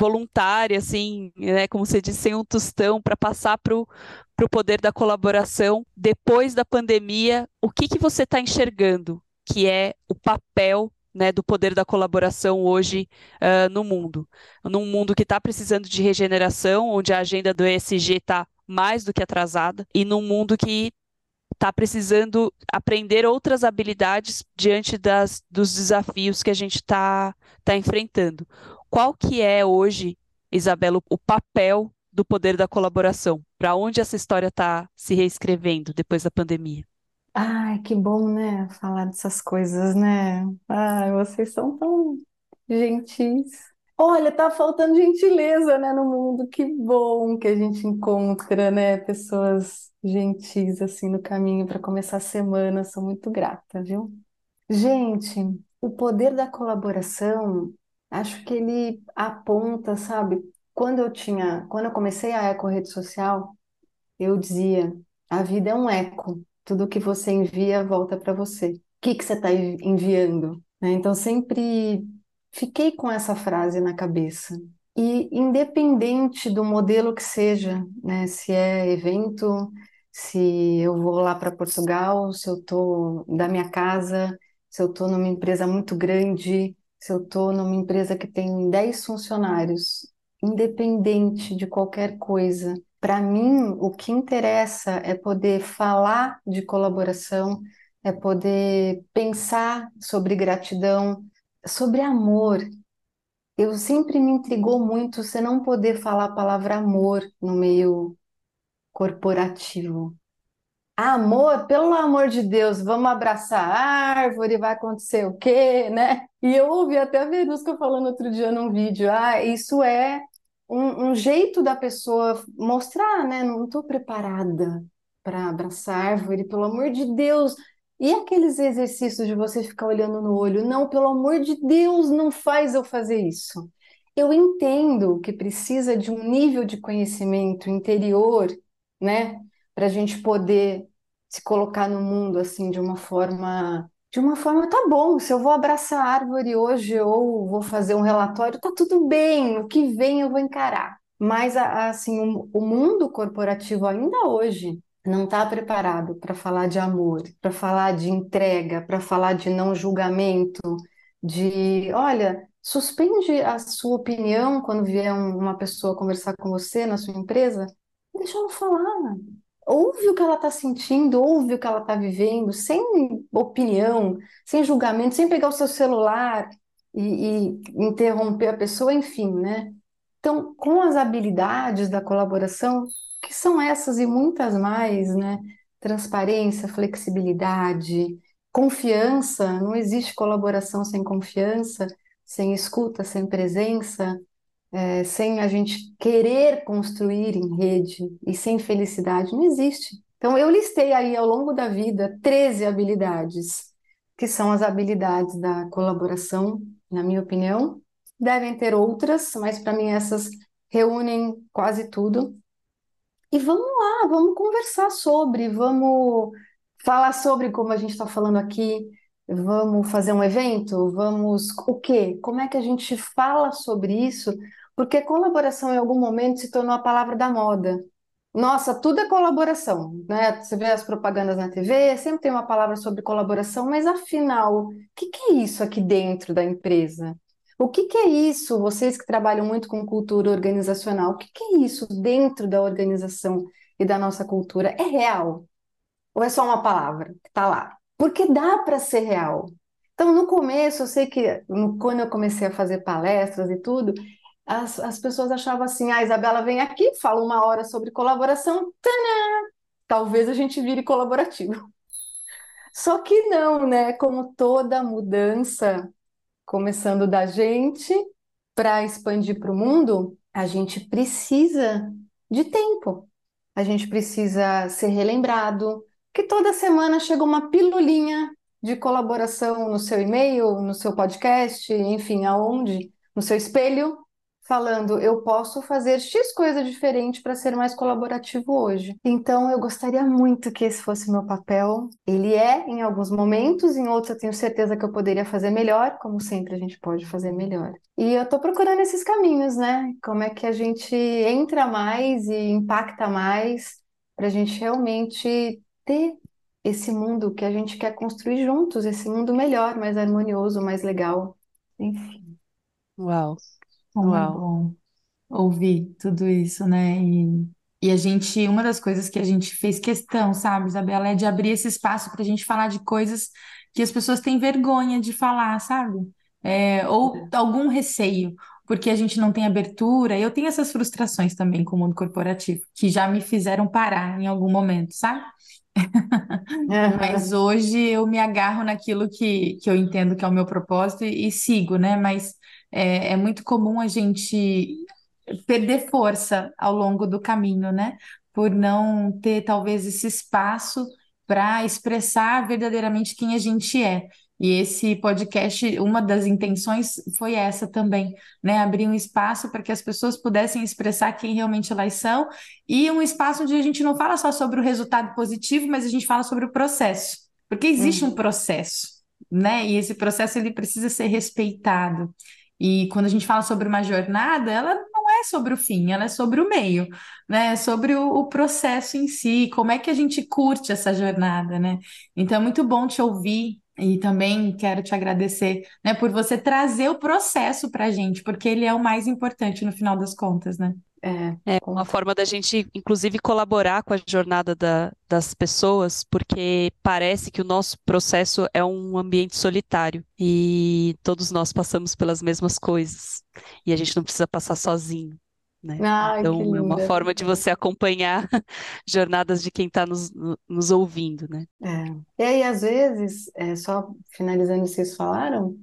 Voluntária, assim, né, como você disse, sem um tostão, para passar para o poder da colaboração depois da pandemia. O que, que você está enxergando que é o papel né, do poder da colaboração hoje uh, no mundo. Num mundo que está precisando de regeneração, onde a agenda do ESG está mais do que atrasada, e num mundo que está precisando aprender outras habilidades diante das, dos desafios que a gente está tá enfrentando. Qual que é hoje, Isabela, o papel do poder da colaboração? Para onde essa história está se reescrevendo depois da pandemia? Ai, que bom, né? Falar dessas coisas, né? Ai, vocês são tão gentis. Olha, tá faltando gentileza, né, no mundo. Que bom que a gente encontra, né, pessoas gentis assim no caminho para começar a semana. Sou muito grata, viu? Gente, o poder da colaboração, acho que ele aponta, sabe? Quando eu tinha, quando eu comecei a eco rede social, eu dizia, a vida é um eco tudo que você envia volta para você. O que, que você está enviando? Né? Então, sempre fiquei com essa frase na cabeça. E independente do modelo que seja, né? se é evento, se eu vou lá para Portugal, se eu estou da minha casa, se eu estou numa empresa muito grande, se eu estou numa empresa que tem 10 funcionários, independente de qualquer coisa, para mim, o que interessa é poder falar de colaboração, é poder pensar sobre gratidão, sobre amor. Eu sempre me intrigou muito você não poder falar a palavra amor no meio corporativo. Amor, pelo amor de Deus, vamos abraçar a árvore, vai acontecer o quê, né? E eu ouvi até a Verusca falando outro dia num vídeo, ah, isso é um, um jeito da pessoa mostrar, né? Não estou preparada para abraçar árvore, pelo amor de Deus. E aqueles exercícios de você ficar olhando no olho? Não, pelo amor de Deus, não faz eu fazer isso. Eu entendo que precisa de um nível de conhecimento interior, né, para a gente poder se colocar no mundo assim de uma forma de uma forma, tá bom, se eu vou abraçar a árvore hoje ou vou fazer um relatório, tá tudo bem, o que vem eu vou encarar. Mas, assim, o, mundo corporativo ainda hoje não está preparado para falar de amor, para falar de entrega, para falar de não julgamento, de, olha, suspende a sua opinião quando vier uma pessoa conversar com você na sua empresa, deixa ela falar ouve o que ela está sentindo, ouve o que ela está vivendo, sem opinião, sem julgamento, sem pegar o seu celular e, e interromper a pessoa, enfim, né? Então, com as habilidades da colaboração, que são essas e muitas mais, né? Transparência, flexibilidade, confiança, não existe colaboração sem confiança, sem escuta, sem presença, é, sem a gente querer construir em rede e sem felicidade, não existe. Então, eu listei aí ao longo da vida 13 habilidades, que são as habilidades da colaboração, na minha opinião. Devem ter outras, mas para mim essas reúnem quase tudo. E vamos lá, vamos conversar sobre, vamos falar sobre como a gente está falando aqui, vamos fazer um evento, vamos o quê? Como é que a gente fala sobre isso porque colaboração em algum momento se tornou a palavra da moda. Nossa, tudo é colaboração, né? Você vê as propagandas na TV, sempre tem uma palavra sobre colaboração, mas afinal, o que, que é isso aqui dentro da empresa? O que, que é isso, vocês que trabalham muito com cultura organizacional, o que, que é isso dentro da organização e da nossa cultura? É real? Ou é só uma palavra que está lá? Porque dá para ser real. Então, no começo, eu sei que quando eu comecei a fazer palestras e tudo, as, as pessoas achavam assim: ah, Isabela vem aqui, fala uma hora sobre colaboração, tanã, talvez a gente vire colaborativo. Só que não, né? Como toda mudança, começando da gente para expandir para o mundo, a gente precisa de tempo. A gente precisa ser relembrado, que toda semana chega uma pilulinha de colaboração no seu e-mail, no seu podcast, enfim, aonde, no seu espelho, falando, eu posso fazer X coisa diferente para ser mais colaborativo hoje. Então, eu gostaria muito que esse fosse meu papel. Ele é em alguns momentos, em outros eu tenho certeza que eu poderia fazer melhor, como sempre a gente pode fazer melhor. E eu estou procurando esses caminhos, né? Como é que a gente entra mais e impacta mais para a gente realmente ter esse mundo que a gente quer construir juntos, esse mundo melhor, mais harmonioso, mais legal. Enfim. Uau. Como é Uau. bom ouvir tudo isso, né? E, e a gente, uma das coisas que a gente fez questão, sabe, Isabela, é de abrir esse espaço para a gente falar de coisas que as pessoas têm vergonha de falar, sabe? É, ou algum receio, porque a gente não tem abertura. Eu tenho essas frustrações também com o mundo corporativo, que já me fizeram parar em algum momento, sabe? Mas hoje eu me agarro naquilo que, que eu entendo que é o meu propósito e, e sigo, né? Mas é, é muito comum a gente perder força ao longo do caminho, né? Por não ter talvez esse espaço para expressar verdadeiramente quem a gente é. E esse podcast, uma das intenções foi essa também, né? Abrir um espaço para que as pessoas pudessem expressar quem realmente elas são e um espaço onde a gente não fala só sobre o resultado positivo, mas a gente fala sobre o processo. Porque existe um Uhum. processo, né? E esse processo ele precisa ser respeitado. E quando a gente fala sobre uma jornada, ela não é sobre o fim, ela é sobre o meio, né? É sobre o, o processo em si, como é que a gente curte essa jornada, né? Então é muito bom te ouvir e também quero te agradecer, né, por você trazer o processo para a gente, porque ele é o mais importante no final das contas, né? É, É uma forma da gente, inclusive, colaborar com a jornada da- das pessoas, porque parece que o nosso processo é um ambiente solitário e todos nós passamos pelas mesmas coisas e a gente não precisa passar sozinho, né? Ai, Então, é uma forma de você acompanhar jornadas de quem está nos, no- nos ouvindo, né? É. E aí, às vezes, é, só finalizando o que vocês falaram,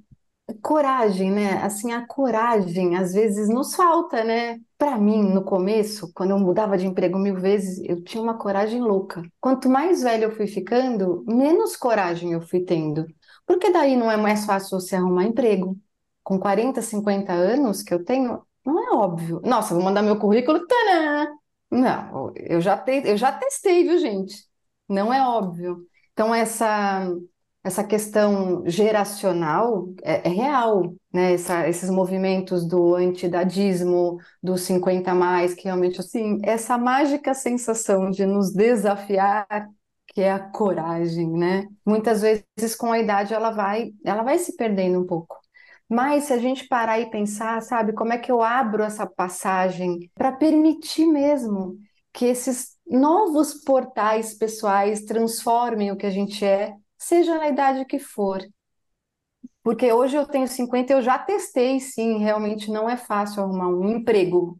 coragem, né? Assim, a coragem às vezes nos falta, né? Para mim, no começo, quando eu mudava de emprego mil vezes, eu tinha uma coragem louca. Quanto mais velha eu fui ficando, menos coragem eu fui tendo. Porque daí não é mais fácil você arrumar emprego. Com 40, 50 anos que eu tenho, não é óbvio. Nossa, vou mandar meu currículo, tanã! Não, eu já, te, eu já testei, viu, gente? Não é óbvio. Então, essa, essa questão geracional é, é real, né? Essa- esses movimentos do antidadismo, do 50 a mais, que realmente, assim, essa mágica sensação de nos desafiar, que é a coragem, né? Muitas vezes, com a idade, ela vai, ela vai se perdendo um pouco. Mas se a gente parar e pensar, sabe, como é que eu abro essa passagem para permitir mesmo que esses novos portais pessoais transformem o que a gente é, seja na idade que for. Porque hoje eu tenho 50, eu já testei, sim, realmente não é fácil arrumar um emprego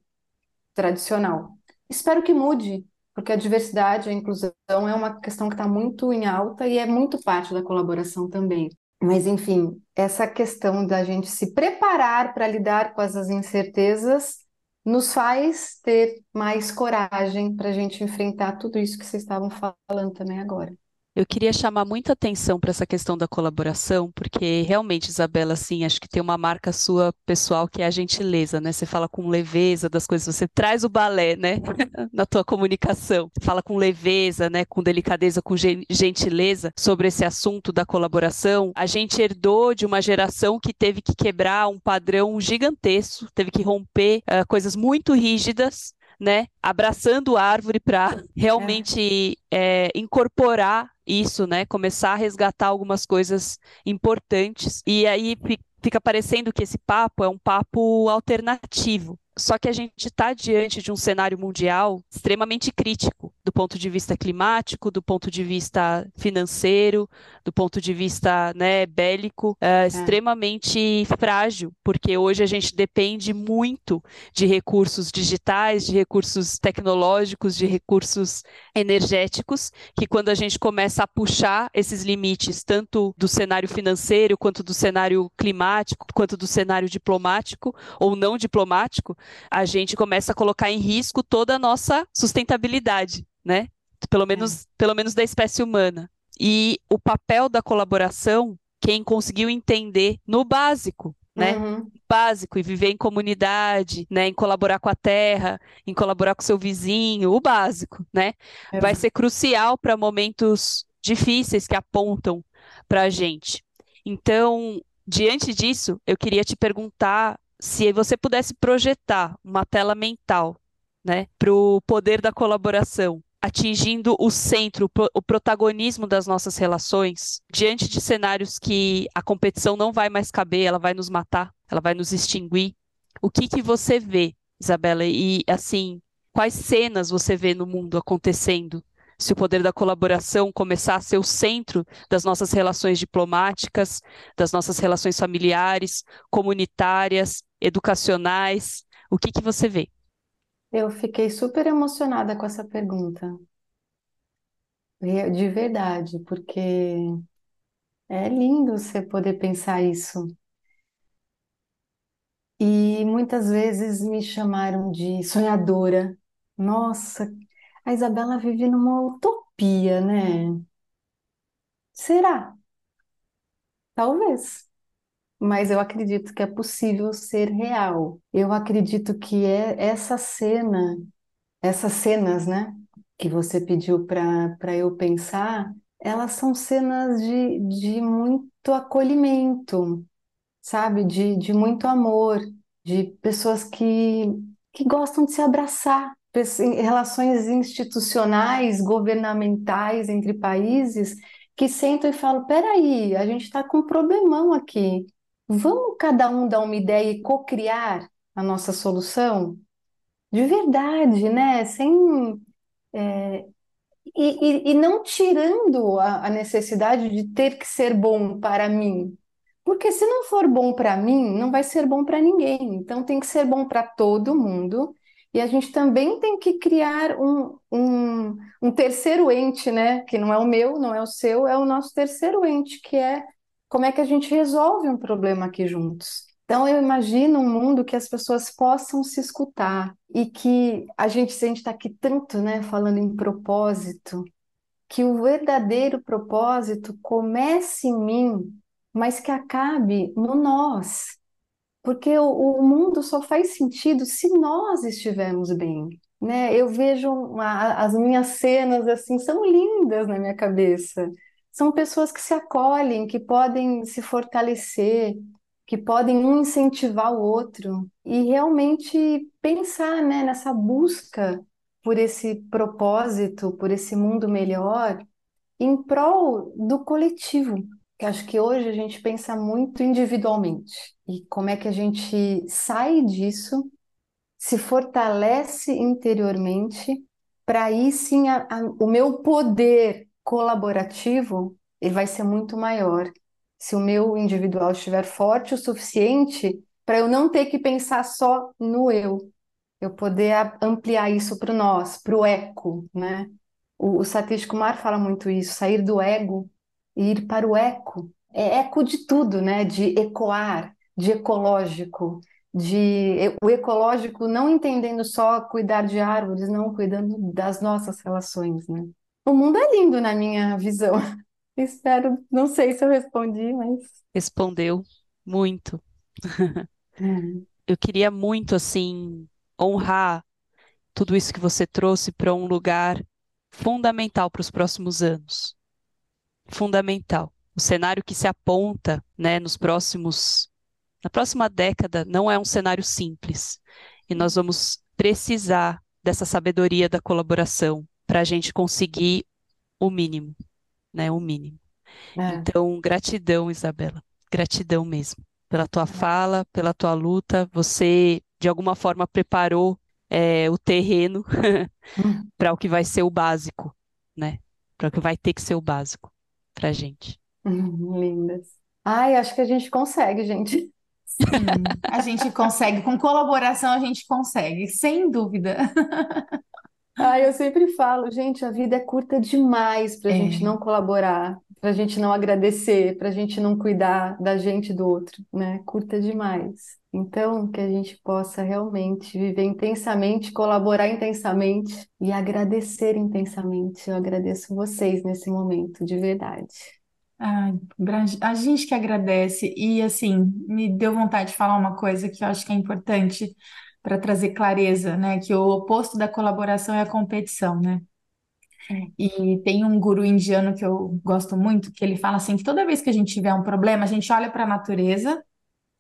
tradicional. Espero que mude, porque a diversidade, a inclusão é uma questão que está muito em alta e é muito parte da colaboração também. Mas, enfim, essa questão da gente se preparar para lidar com essas incertezas nos faz ter mais coragem para a gente enfrentar tudo isso que vocês estavam falando também agora. Eu queria chamar muita atenção para essa questão da colaboração, porque realmente, Isabela, assim, acho que tem uma marca sua pessoal que é a gentileza, né? Você fala com leveza das coisas, você traz o balé, né? Na tua comunicação. Você fala com leveza, né? Com delicadeza, com gen- gentileza sobre esse assunto da colaboração. A gente herdou de uma geração que teve que quebrar um padrão gigantesco, teve que romper ah, coisas muito rígidas né, abraçando a árvore para realmente é, incorporar isso, né, começar a resgatar algumas coisas importantes. E aí fi- fica parecendo que esse papo é um papo alternativo. Só que a gente está diante de um cenário mundial extremamente crítico, do ponto de vista climático, do ponto de vista financeiro, do ponto de vista, né, bélico, é, extremamente frágil, porque hoje a gente depende muito de recursos digitais, de recursos tecnológicos, de recursos energéticos, que quando a gente começa a puxar esses limites, tanto do cenário financeiro, quanto do cenário climático, quanto do cenário diplomático ou não diplomático, a gente começa a colocar em risco toda a nossa sustentabilidade, né? Pelo menos, pelo menos da espécie humana. E o papel da colaboração, quem conseguiu entender no básico, né? Uhum. Básico, e viver em comunidade, né? Em colaborar com a terra, em colaborar com seu vizinho, o básico, né? É. Vai ser crucial para momentos difíceis que apontam para a gente. Então, diante disso, eu queria te perguntar se você pudesse projetar uma tela mental, né, para o poder da colaboração, atingindo o centro, o protagonismo das nossas relações, diante de cenários que a competição não vai mais caber, ela vai nos matar, ela vai nos extinguir. O que que você vê, Isabela? E assim, quais cenas você vê no mundo acontecendo? Se o poder da colaboração começar a ser o centro das nossas relações diplomáticas, das nossas relações familiares, comunitárias, educacionais, o que que você vê? Eu fiquei super emocionada com essa pergunta, de verdade, porque é lindo você poder pensar isso. E muitas vezes me chamaram de sonhadora. Nossa, a Isabela vive numa utopia, né? Será? Talvez mas eu acredito que é possível ser real. Eu acredito que é essa cena, essas cenas, né, que você pediu para eu pensar, elas são cenas de, de muito acolhimento, sabe? De, de muito amor, de pessoas que, que gostam de se abraçar, relações institucionais, governamentais entre países que sentam e falam: peraí, a gente está com um problemão aqui. Vamos cada um dar uma ideia e co-criar a nossa solução? De verdade, né? Sem, é, e, e, e, não tirando a, a necessidade de ter que ser bom para mim. Porque se não for bom para mim, não vai ser bom para ninguém. Então tem que ser bom para todo mundo. E a gente também tem que criar um, um, um terceiro ente, né? Que não é o meu, não é o seu, é o nosso terceiro ente, que é como é que a gente resolve um problema aqui juntos. Então, eu imagino um mundo que as pessoas possam se escutar e que a gente, se a gente está aqui tanto, né, falando em propósito, que o verdadeiro propósito comece em mim, mas que acabe no nós. Porque o, o mundo só faz sentido se nós estivermos bem. Né? Eu vejo uma, as minhas cenas assim, são lindas na minha cabeça são pessoas que se acolhem, que podem se fortalecer, que podem um incentivar o outro e realmente pensar né, nessa busca por esse propósito, por esse mundo melhor, em prol do coletivo. Que acho que hoje a gente pensa muito individualmente e como é que a gente sai disso, se fortalece interiormente, para aí sim a, a, o meu poder colaborativo, ele vai ser muito maior. Se o meu individual estiver forte o suficiente para eu não ter que pensar só no eu, eu poder ampliar isso para o nós, para o eco, né? O, o Satish Kumar fala muito isso, sair do ego e ir para o eco. É eco de tudo, né? De ecoar, de ecológico, de o ecológico não entendendo só cuidar de árvores, não cuidando das nossas relações, né? O mundo é lindo na minha visão. Espero, não sei se eu respondi, mas. Respondeu muito. É. Eu queria muito, assim, honrar tudo isso que você trouxe para um lugar fundamental para os próximos anos. Fundamental. O cenário que se aponta, né, nos próximos, na próxima década, não é um cenário simples. E nós vamos precisar dessa sabedoria da colaboração, para a gente conseguir o mínimo, né? O mínimo. É. Então, gratidão, Isabela. Gratidão mesmo. Pela tua fala, pela tua luta. Você, de alguma forma, preparou é, o terreno hum. para o que vai ser o básico, né? Para o que vai ter que ser o básico para a gente. Hum, lindas. Ai, acho que a gente consegue, gente. Sim, a gente consegue. Com colaboração, a gente consegue, sem dúvida. Ah, eu sempre falo, gente, a vida é curta demais para a é. gente não colaborar, para a gente não agradecer, para a gente não cuidar da gente do outro, né? Curta demais. Então, que a gente possa realmente viver intensamente, colaborar intensamente e agradecer intensamente. Eu agradeço vocês nesse momento, de verdade. Ai, a gente que agradece. E assim, me deu vontade de falar uma coisa que eu acho que é importante para trazer clareza, né? Que o oposto da colaboração é a competição, né? É. E tem um guru indiano que eu gosto muito, que ele fala assim que toda vez que a gente tiver um problema, a gente olha para a natureza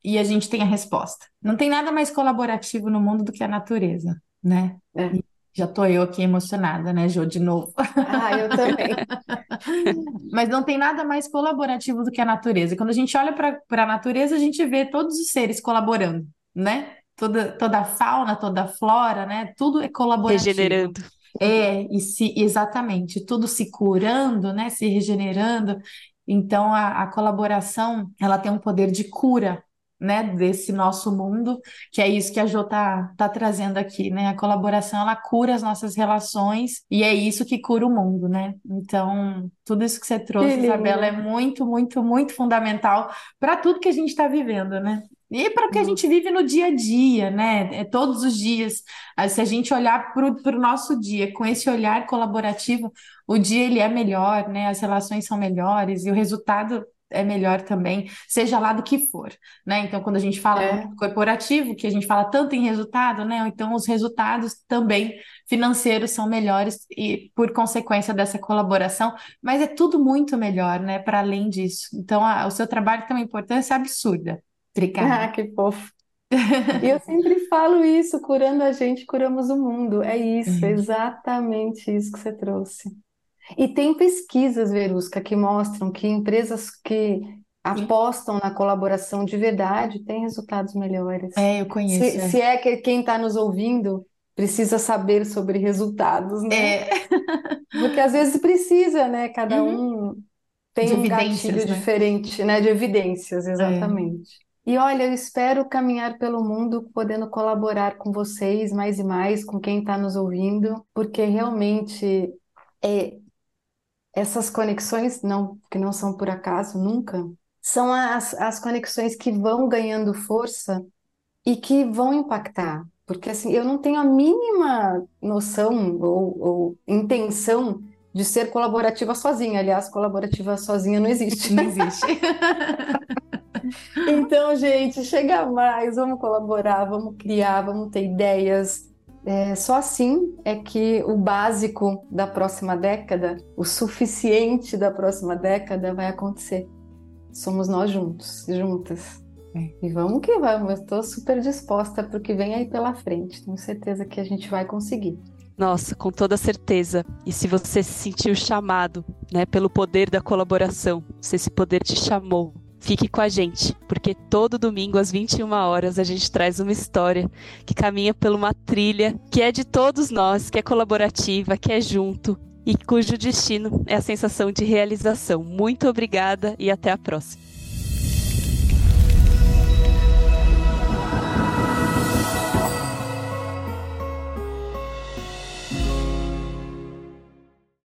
e a gente tem a resposta. Não tem nada mais colaborativo no mundo do que a natureza, né? É. Já tô eu aqui emocionada, né, Jô, de novo. Ah, eu também. Mas não tem nada mais colaborativo do que a natureza. Quando a gente olha para a natureza, a gente vê todos os seres colaborando, né? Toda, toda a fauna, toda a flora, né? Tudo é colaborativo. Regenerando. É, e se exatamente, tudo se curando, né? Se regenerando. Então a, a colaboração, ela tem um poder de cura né, desse nosso mundo, que é isso que a Jo tá, tá trazendo aqui, né? A colaboração, ela cura as nossas relações e é isso que cura o mundo, né? Então, tudo isso que você trouxe, Isabela, é muito, muito, muito fundamental para tudo que a gente está vivendo, né? E para o que a gente vive no dia a dia, né? É todos os dias. Se a gente olhar para o nosso dia com esse olhar colaborativo, o dia ele é melhor, né? As relações são melhores e o resultado é melhor também, seja lá do que for, né? Então, quando a gente fala é. corporativo, que a gente fala tanto em resultado, né? Então, os resultados também financeiros são melhores e por consequência dessa colaboração, mas é tudo muito melhor, né? Para além disso. Então, a, o seu trabalho tem uma importância absurda. Obrigada. Ah, que fofo. E eu sempre falo isso, curando a gente, curamos o mundo. É isso, é exatamente isso que você trouxe. E tem pesquisas, Verusca, que mostram que empresas que apostam na colaboração de verdade têm resultados melhores. É, eu conheço. Se é, se é que quem está nos ouvindo precisa saber sobre resultados, né? É. Porque às vezes precisa, né? Cada uhum. um tem de um gatilho né? diferente, né? De evidências, é. exatamente. É. E olha, eu espero caminhar pelo mundo podendo colaborar com vocês mais e mais, com quem está nos ouvindo, porque realmente é, essas conexões, não, que não são por acaso, nunca, são as, as conexões que vão ganhando força e que vão impactar. Porque assim, eu não tenho a mínima noção ou, ou intenção de ser colaborativa sozinha. Aliás, colaborativa sozinha não existe. Não existe. então, gente, chega mais, vamos colaborar, vamos criar, vamos ter ideias, é, só assim é que o básico da próxima década, o suficiente da próxima década vai acontecer. Somos nós juntos, juntas. É. E vamos que vamos, eu estou super disposta para o que vem aí pela frente. Tenho certeza que a gente vai conseguir. Nossa, com toda certeza. E se você se sentiu chamado, né, pelo poder da colaboração, se esse poder te chamou Fique com a gente, porque todo domingo às 21 horas a gente traz uma história que caminha por uma trilha que é de todos nós, que é colaborativa, que é junto e cujo destino é a sensação de realização. Muito obrigada e até a próxima.